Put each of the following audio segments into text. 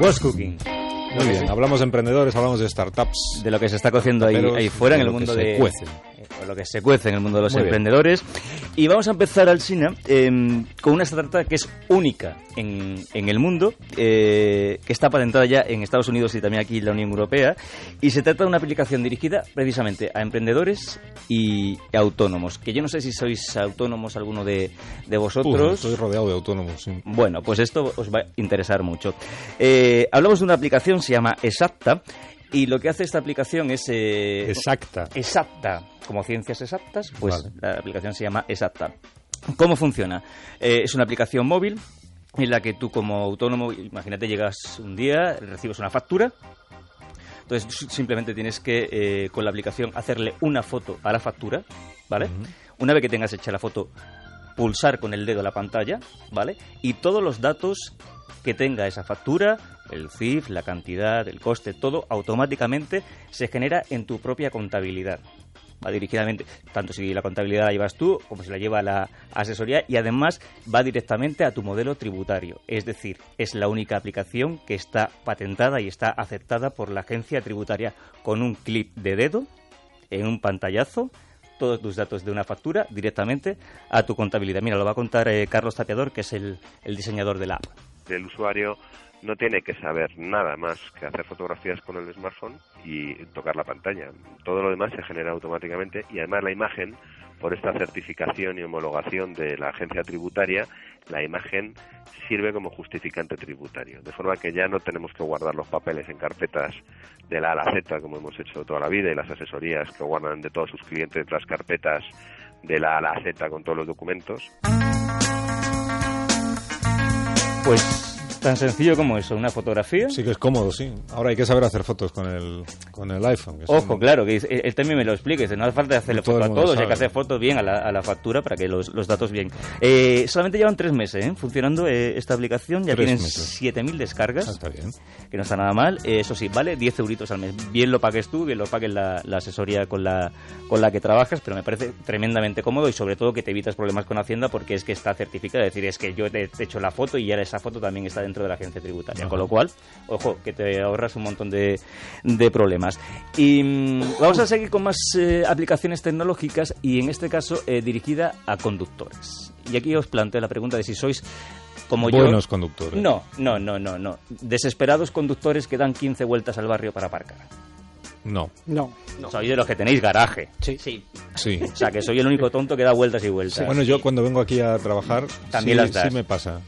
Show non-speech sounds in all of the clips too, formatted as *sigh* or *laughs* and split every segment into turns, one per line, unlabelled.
What's Cooking.
Muy bien, hablamos de emprendedores, hablamos de startups.
De lo que se está cociendo ahí, ahí fuera en
de
el mundo
que se
de... lo que se cuece en el mundo de los
Muy bien.
emprendedores. Y vamos a empezar, Alsina, eh, con una startup que es única en, en el mundo, eh, que está patentada ya en Estados Unidos y también aquí en la Unión Europea. Y se trata de una aplicación dirigida precisamente a emprendedores y autónomos. Que yo no sé si sois autónomos alguno de, de vosotros.
estoy rodeado de autónomos. sí.
Bueno, pues esto os va a interesar mucho. Eh, hablamos de una aplicación, se llama Exacta, y lo que hace esta aplicación es... eh,
Exacta.
exacta, como ciencias exactas, pues
Vale.
la aplicación se llama Exacta. ¿Cómo funciona? Eh, es una aplicación móvil en la que tú como autónomo, imagínate, llegas un día, recibes una factura, entonces simplemente tienes que eh, con la aplicación hacerle una foto a la factura, ¿vale? Una vez que tengas hecha la foto, pulsar con el dedo la pantalla, ¿vale? Y todos los datos que tenga esa factura, el CIF, la cantidad, el coste, todo automáticamente se genera en tu propia contabilidad. Va dirigidamente, tanto si la contabilidad la llevas tú como si la lleva la asesoría y además va directamente a tu modelo tributario. Es decir, es la única aplicación que está patentada y está aceptada por la agencia tributaria con un clic de dedo en un pantallazo todos tus datos de una factura directamente a tu contabilidad. Mira, lo va a contar eh, Carlos Tapiador, que es el, el diseñador de la app.
El usuario no tiene que saber nada más que hacer fotografías con el smartphone y tocar la pantalla. Todo lo demás se genera automáticamente y además la imagen, por esta certificación y homologación de la agencia tributaria, la imagen sirve como justificante tributario. De forma que ya no tenemos que guardar los papeles en carpetas de la A a Z, como hemos hecho toda la vida, y las asesorías que guardan de todos sus clientes las carpetas de la A a Z con todos los documentos.
Pues tan sencillo como eso, una fotografía.
Sí que es cómodo, sí. Ahora hay que saber hacer fotos con el, con el iPhone. que
Ojo, claro, que dice- él también me lo explica. Dice, no hace falta hacerle
Todo
foto
el
a todos, hay que
sabe.
hacer fotos bien a la, a la factura para que los, los datos bien. Eh, solamente llevan tres meses ¿eh? funcionando eh, esta aplicación, ya
Tres
tienen
meses.
7.000 descargas.
Ah, está bien.
que no está nada mal. Eh, eso sí, vale 10 euritos al mes. Bien lo pagues tú, bien lo pagues la, la asesoría con la, con la que trabajas, pero me parece tremendamente cómodo y sobre todo que te evitas problemas con Hacienda porque es que está certificado. Es decir, es que yo te, te he hecho la foto y ahora esa foto también está dentro de la agencia tributaria. Con lo cual, ojo, que te ahorras un montón de, de problemas. Y mm, vamos a seguir con más eh, aplicaciones tecnológicas y en este caso eh, dirigida a conductores. Y aquí os planteo la pregunta de si sois como yo.
Buenos conductores.
No, no, no, no, no. Desesperados conductores que dan 15 vueltas al barrio para aparcar.
No.
No.
Soy de los que tenéis garaje.
Sí.
Sí.
Sí.
O sea, que soy el único tonto que da vueltas y vueltas.
Bueno, yo cuando vengo aquí a trabajar,
También
sí,
las das.
sí me pasa.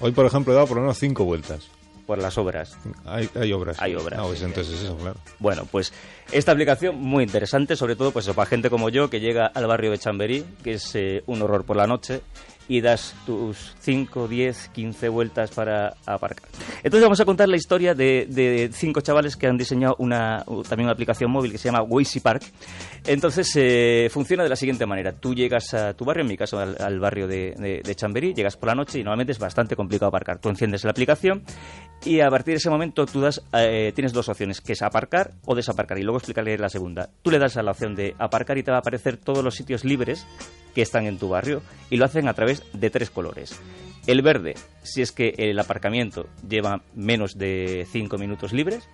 Hoy, por ejemplo, he dado por lo menos cinco vueltas.
Por las obras.
Hay, hay obras.
Hay obras,
Ah, pues
sí,
entonces es eso, claro.
Bueno, pues esta aplicación muy interesante, sobre todo pues para gente como yo que llega al barrio de Chamberí, que es eh, un horror por la noche, y das tus 5, 10, 15 vueltas para aparcar. Entonces vamos a contar la historia de, cinco chavales que han diseñado una, también una aplicación móvil que se llama Wazy Park. Entonces eh, funciona de la siguiente manera. Tú llegas a tu barrio, en mi caso al, barrio de, de- Chamberí, llegas por la noche y normalmente es bastante complicado aparcar. Tú enciendes la aplicación y a partir de ese momento tú eh, tienes dos opciones, que es aparcar o desaparcar. Y luego explicaré la segunda. Tú le das a la opción de aparcar y te va a aparecer todos los sitios libres que están en tu barrio y lo hacen a través de tres colores. El verde, si es que el aparcamiento lleva menos de 5 minutos libres.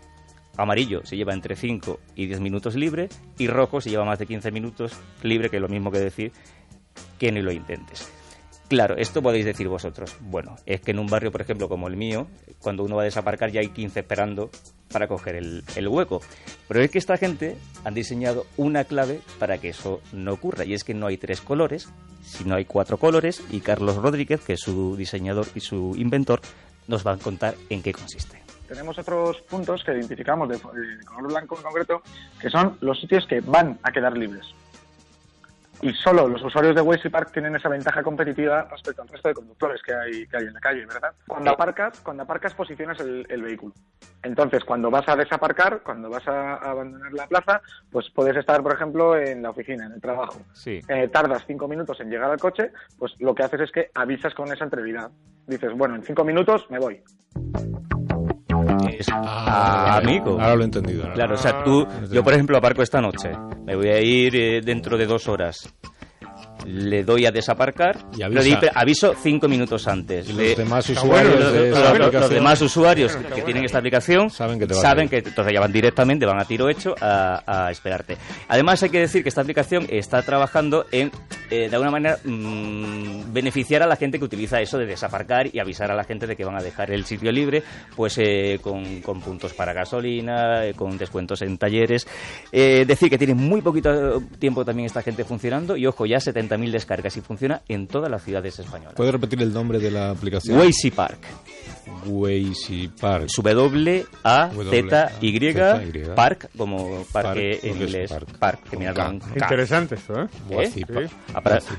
Amarillo si lleva entre 5 y 10 minutos libre. Y rojo si lleva más de 15 minutos libre, que es lo mismo que decir que ni lo intentes. Claro, esto podéis decir vosotros. Bueno, es que en un barrio, por ejemplo, como el mío, cuando uno va a desaparcar ya hay 15 esperando para coger el, el hueco. Pero es que esta gente han diseñado una clave para que eso no ocurra. Y es que no hay tres colores, sino hay cuatro colores. Y Carlos Rodríguez, que es su diseñador y su inventor, nos va a contar en qué consiste.
Tenemos otros puntos que identificamos de, de color blanco en concreto, que son los sitios que van a quedar libres. Y solo los usuarios de Waze Park tienen esa ventaja competitiva respecto al resto de conductores que hay, que hay en la calle, ¿verdad? Cuando aparcas, cuando aparcas posicionas el, el vehículo. Entonces, cuando vas a desaparcar, cuando vas a, a abandonar la plaza, pues puedes estar, por ejemplo, en la oficina, en el trabajo.
Sí.
Eh, tardas cinco minutos en llegar al coche, pues lo que haces es que avisas con esa entrevista. Dices, bueno, en cinco minutos me voy.
Es
Ah,
amigo.
Ahora lo he entendido. ahora.
Claro, o sea, tú, yo por ejemplo aparco esta noche, me voy a ir eh, dentro de dos horas. Le doy a desaparcar,
Y
aviso cinco minutos antes.
Y los demás usuarios
bueno,
de
los,
esa
los- los
aplicación
demás usuarios que tienen esta aplicación
Saben que te
saben
caer.
que entonces ya van directamente, van a tiro hecho a, a esperarte. Además hay que decir que esta aplicación está trabajando en, eh, de alguna manera, mm, beneficiar a la gente que utiliza eso de desaparcar y avisar a la gente de que van a dejar el sitio libre, pues eh, con, con puntos para gasolina, eh, con descuentos en talleres. Eh, decir que tiene muy poquito tiempo también esta gente funcionando y ojo, ya 70.000 descargas y funciona en todas las ciudades españolas.
¿Puedes repetir el nombre de la aplicación?
Wazy Park.
Wazy Park.
W A Z Y
W-A-Z-Y.
Park como parque en inglés
park.
Interesante esto, ¿eh?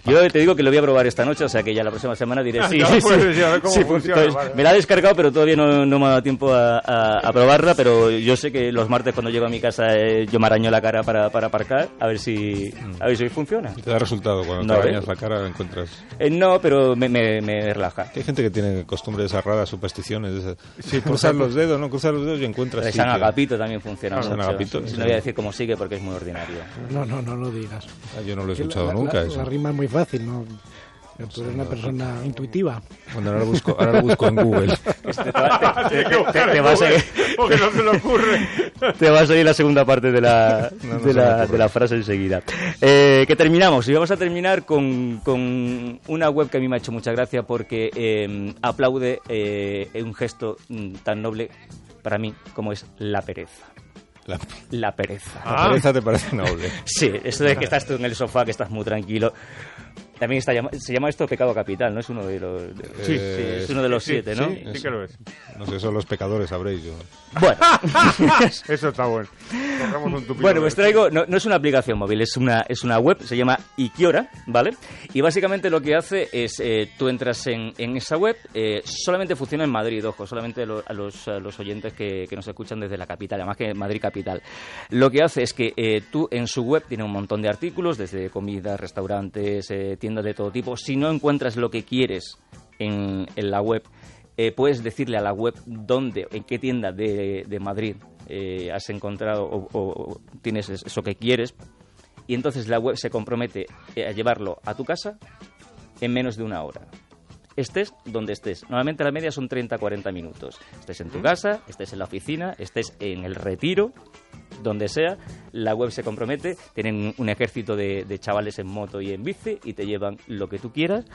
Yo te digo que lo voy a probar esta noche, o sea que ya la próxima semana diré
Ah,
sí,
vale.
Me la he descargado, pero todavía no, no me ha dado tiempo a, a- a probarla, pero yo sé que los martes cuando llego a mi casa eh, yo me araño la cara para, para aparcar, a ver si a ver si funciona.
Y te da resultado cuando
No,
te
¿eh?
arañas la cara encuentras
Eh, no, pero me, me, me relaja.
hay gente que tiene costumbres raras supersticiones de esas. cruzar *laughs* los dedos no cruzar los dedos y encuentras
El San. Agapito también funciona
San
mucho.
Agapito,
No
sí.
voy a decir cómo sigue porque es muy ordinario.
No, no, no lo digas.
Ah, yo no lo he escuchado
la,
nunca
la-
eso
la rima es muy fácil, ¿no? Pero Tú eres una persona intuitiva.
bueno ahora lo busco ahora lo busco en Google *laughs*
Este, te, va- te- *laughs* te- te- te va a seguir,
Porque no se le ocurre. *laughs*
te va a seguir la segunda parte de la,
No, no
de la, de la frase enseguida. Eh, que terminamos. Y vamos a terminar con, con una web que a mí me ha hecho mucha gracia porque eh, aplaude eh, un gesto mm, tan noble para mí como es la pereza.
la,
La pereza.
la pereza te parece noble
Sí, eso de que estás tú en el sofá, que estás muy tranquilo. También está se llama esto pecado capital, ¿no? Es uno de los, de-
Sí.
es uno de los
Sí,
siete, ¿no?
Sí, sí que lo es.
no sé son los pecadores sabréis yo
Bueno, *laughs*
Eso está bueno. Un
bueno, pues traigo, no, no es una aplicación móvil, es una, es una web, se llama Ikiora, ¿vale? Y básicamente lo que hace es, eh, tú entras en, en esa web, eh, solamente funciona en Madrid, ojo, solamente lo- a, los, a los oyentes que, que nos escuchan desde la capital, además que Madrid capital. Lo que hace es que eh, tú en su web tiene un montón de artículos, desde comida, restaurantes, eh, tiendas de todo tipo. Si no encuentras lo que quieres en, en la web, eh, puedes decirle a la web dónde, en qué tienda de, de Madrid eh, has encontrado o, o- tienes es- eso que quieres y entonces la web se compromete eh, a llevarlo a tu casa en menos de una hora. Estés donde estés. Normalmente la media son 30-40 minutos. Estés en tu casa, estés en la oficina, estés en el retiro, donde sea, la web se compromete, tienen un ejército de, de chavales en moto y en bici y te llevan lo que tú quieras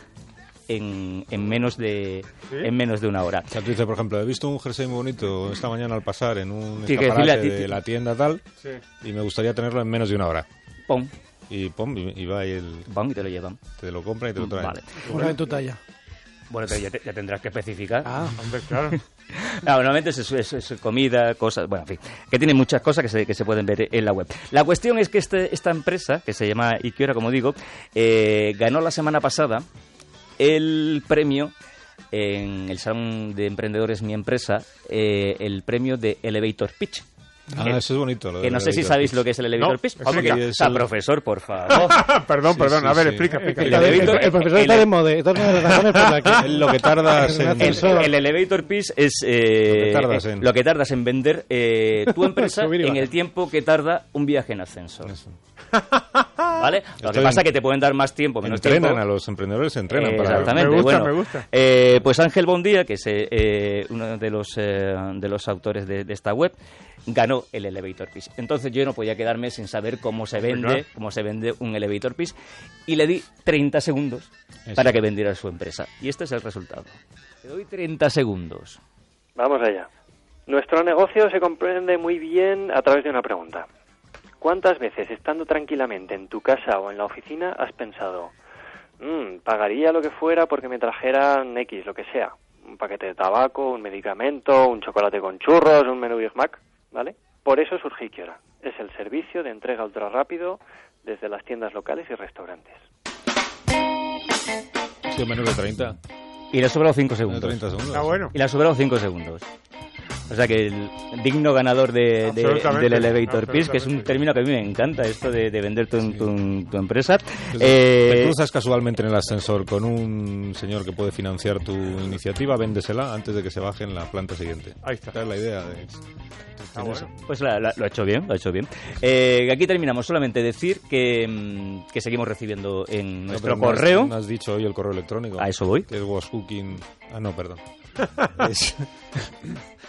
en, en menos de
¿Sí?
en menos de una hora.
o sea tú dices por ejemplo he visto un jersey muy bonito esta mañana al pasar en un
que
escaparate de la tienda tal
Sí.
y me gustaría tenerlo en menos de una hora
Pum,
y pum y y va y el,
van y te lo llevan.
te lo compra y te lo trae
Vale.
Una en tu talla.
Bueno, pero ya, te- ya tendrás que especificar.
Ah,
Hombre, claro. *laughs*
No, normalmente es, es- es comida, cosas, bueno, en fin, que tiene muchas cosas que se, que se pueden ver en la web. La cuestión es que este- esta empresa, que se llama Ikiora, como digo, eh, ganó la semana pasada el premio en el Salón de Emprendedores Mi Empresa, eh, el premio de Elevator Pitch.
Ah
Que-
eso es bonito lo
Que no sé si
elevator
sabéis
pitch.
lo que es el Elevator
No,
Pitch.
sí,
Hombre,
sí,
que-
es el-
profesor, por favor. *laughs*
perdón,
Sí,
perdón.
sí,
a ver,
sí.
explica, explica.
El
el, el-
elevator-
el profesor
el-
está de moda. *laughs*
Lo que tardas *laughs* en
El-
elevator pitch es eh,
Lo que tardas en-
lo que tardas en vender eh, tu empresa en el tiempo que tarda un viaje en ascensor.
Eso.
¿Vale? Lo que pasa es que te pueden dar más tiempo, menos
entrenan
tiempo.
a los emprendedores se entrenan
Eh,
para
Exactamente.
Me gusta,
bueno,
me gusta.
eh, pues Ángel Bondía, que es eh, uno de los, eh, de los autores de, de esta web, ganó el elevator pitch. Entonces yo no podía quedarme sin saber cómo se vende,
claro.
cómo se vende un elevator pitch y le di 30 segundos
Eso.
para que vendiera su empresa. Y este es el resultado. Te doy 30 segundos.
Vamos allá. Nuestro negocio se comprende muy bien a través de una pregunta. ¿Cuántas veces, estando tranquilamente en tu casa o en la oficina, has pensado, "Mm, pagaría lo que fuera porque me trajeran X, lo que sea? Un paquete de tabaco, un medicamento, un chocolate con churros, un menú Big Mac, ¿vale? Por eso surge Ikiora. Es el servicio de entrega ultra rápido desde las tiendas locales y restaurantes.
Sí, menos de 30
Y le ha sobrado 5
de
segundos.
30 segundos
Está bueno.
Y le ha sobrado 5 segundos. O sea que el digno ganador de, de- del elevator pitch, que es un término que a mí me encanta, esto de, de vender tu, tu- tu empresa.
Pues
Eh,
te cruzas casualmente en el ascensor con un señor que puede financiar tu iniciativa, véndesela antes de que se baje en la planta siguiente.
Ahí está.
Esa es la idea. De,
Ah, bueno.
Pues la- la- lo ha hecho bien, lo ha hecho bien. Eh, aquí terminamos. Solamente decir que, mm, que seguimos recibiendo en
No,
nuestro
no has-
correo.
No has dicho hoy el correo electrónico.
A eso voy.
Que es wascooking... Ah, no, perdón. *laughs* Es-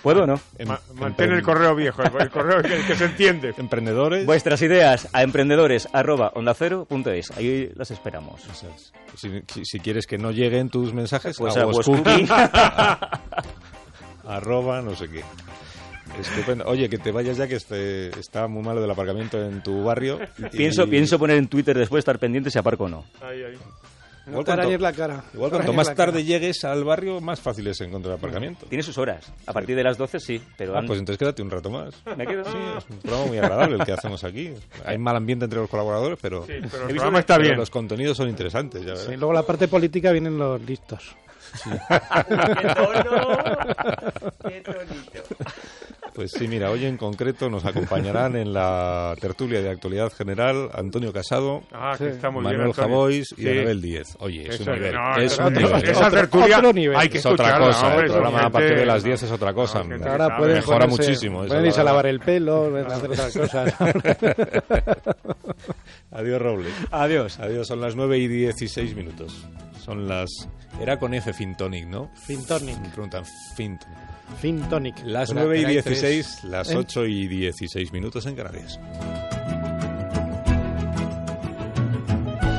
¿Puedo o no?
em-
Ma- mantén el correo viejo, el, el correo que, que se entiende. *laughs*
Emprendedores...
Vuestras ideas a emprendedores.ondacero.es. Ahí las esperamos.
Es. Si, si- si quieres que no lleguen tus mensajes,
Pues
a wascooking. *laughs* arroba no sé qué. Estupendo. Oye, que te vayas ya que este, está muy malo del aparcamiento en tu barrio. y-
pienso, pienso poner en Twitter después estar pendiente si aparco o no.
Ahí, ahí.
Igual cuanto-
arañes la cara.
Igual
No
cuanto más
la
tarde
cara.
llegues al barrio, más fácil es encontrar aparcamiento.
Tiene sus horas. A partir de las 12 sí, pero
Ah, pues entonces quédate un rato más. *laughs*
me quedo.
Sí, es un programa muy agradable el que hacemos aquí. Hay mal ambiente entre los colaboradores, pero,
Sí, pero el programa está
pero
bien.
los contenidos son interesantes. Ya.
Sí, luego la parte política vienen los listos. *laughs* *laughs*
Pues sí, mira, hoy en concreto nos acompañarán en la tertulia de actualidad general Antonio Casado,
Ah, que
Sí.
está muy bien.
Manuel. Javois y
Sí.
Anabel Díez. Oye, es
Eso,
un nivel.
no,
es un
esa-
nivel.
Esa
Otro-
tertulia
otro nivel.
hay que
Es otra cosa,
hombre,
el programa a partir de las 10 es otra cosa.
que
Ahora pueden
Mejora
ponerse-
muchísimo,
Pueden irse a lavar el pelo, *laughs* pueden hacer otras cosas. *laughs*
Adiós, Robles.
Adiós.
Adiós, son las 9 y 16 minutos. Son las... Era con F Fintonic, ¿no?
Fintonic.
Me preguntan, Fintonic.
Fintonic.
Las
Era-
9 y
era
16, las
¿Eh?
8 y 16 minutos en Canarias.